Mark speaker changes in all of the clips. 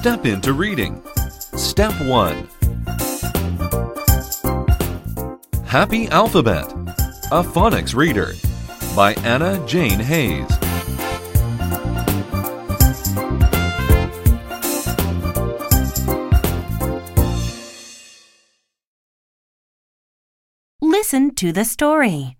Speaker 1: step into reading. Step 1 Happy Alphabet A Phonics Reader by Anna Jane Hayes.
Speaker 2: Listen to the story.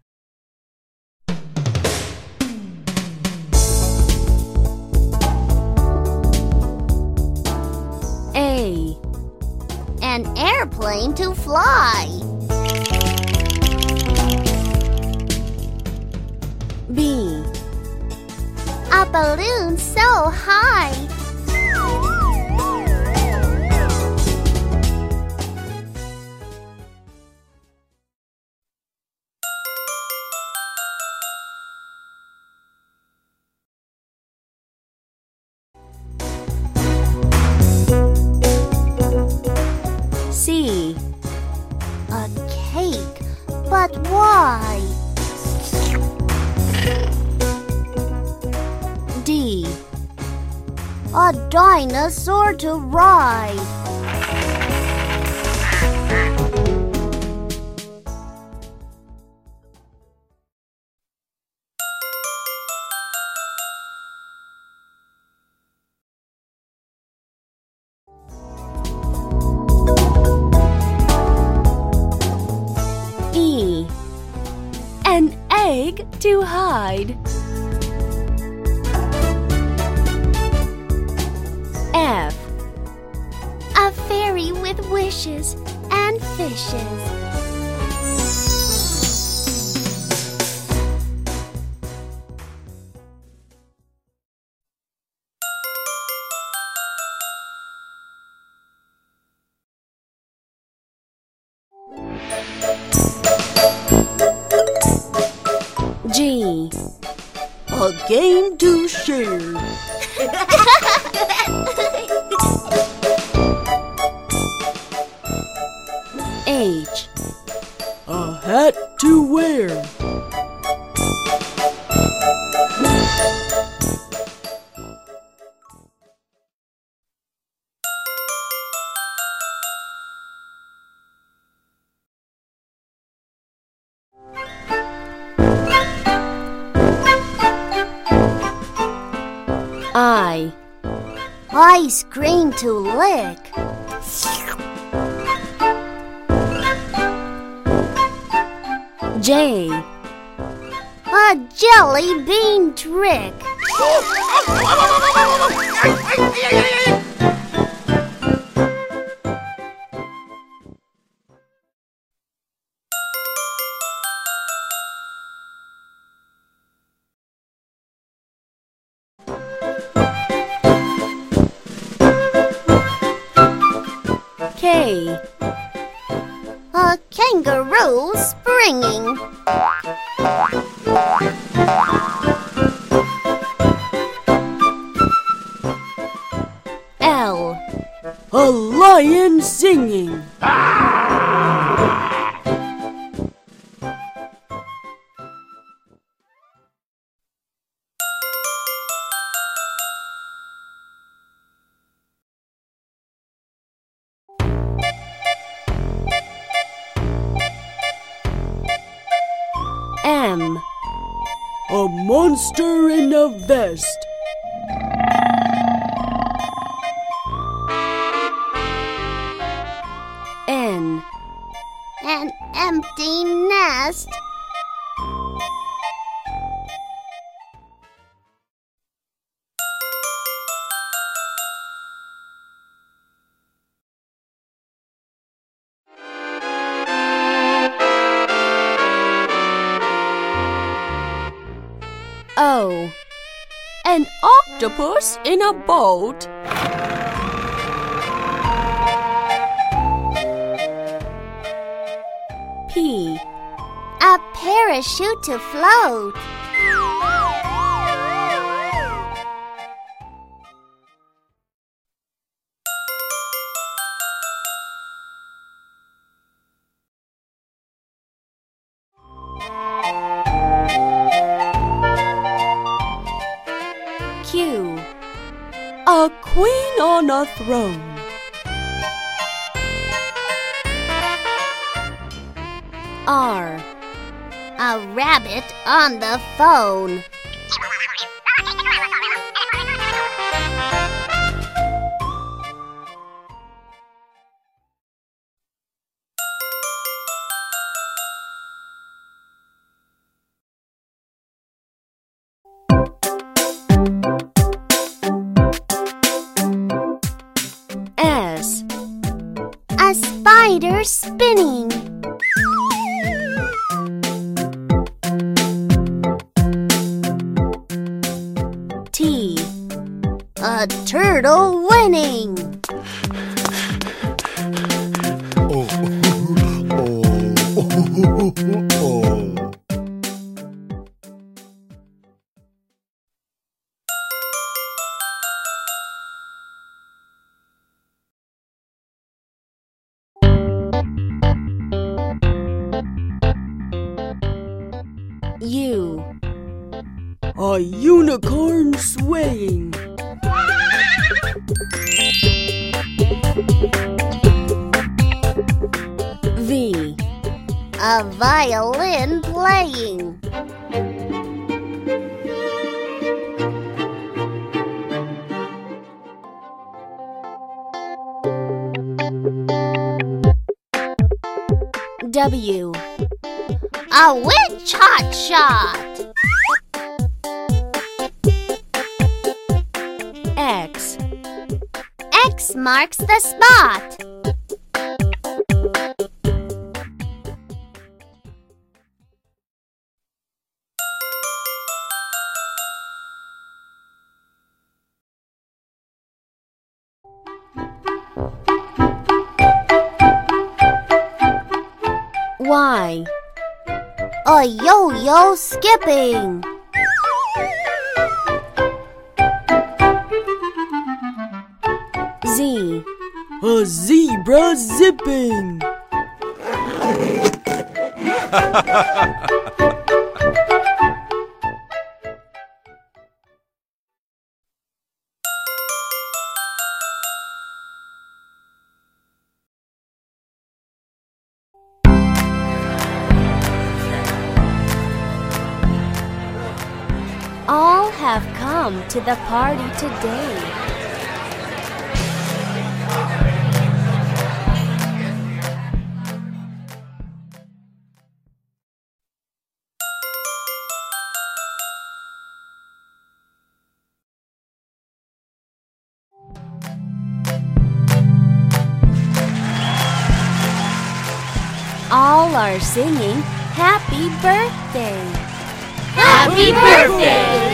Speaker 3: Airplane to fly. B. A balloon but why? D. A dinosaur to ride.
Speaker 2: Egg to hide.
Speaker 3: F. A fairy with wishes and fishes.
Speaker 4: A game to share.
Speaker 3: H.
Speaker 4: A hat to wear.
Speaker 3: Ice cream to lick. J. A jelly bean trick. Kangaroo
Speaker 4: A monster in a vest.
Speaker 3: N. An empty nest.
Speaker 4: An octopus in a boat.
Speaker 3: P. A parachute to float.
Speaker 4: A queen on a throne.
Speaker 3: R. A rabbit on the phone. Spinning.
Speaker 2: T.
Speaker 3: A turtle winning.
Speaker 5: Oh, oh, oh,
Speaker 2: U.
Speaker 4: A unicorn swaying.
Speaker 2: V.
Speaker 3: A violin playing.
Speaker 2: W.
Speaker 3: A witch hot shot.
Speaker 2: X.
Speaker 3: X marks the spot.
Speaker 2: Y.
Speaker 3: A yo-yo skipping.
Speaker 2: Z.
Speaker 4: A zebra zipping.
Speaker 2: have come to the party today. All are singing happy birthday.
Speaker 3: Happy birthday!